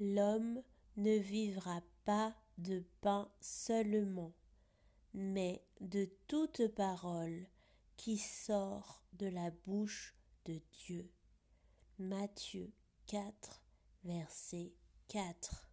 L'homme ne vivra pas de pain seulement, mais de toute parole qui sort de la bouche de Dieu. Matthieu 4, verset 4.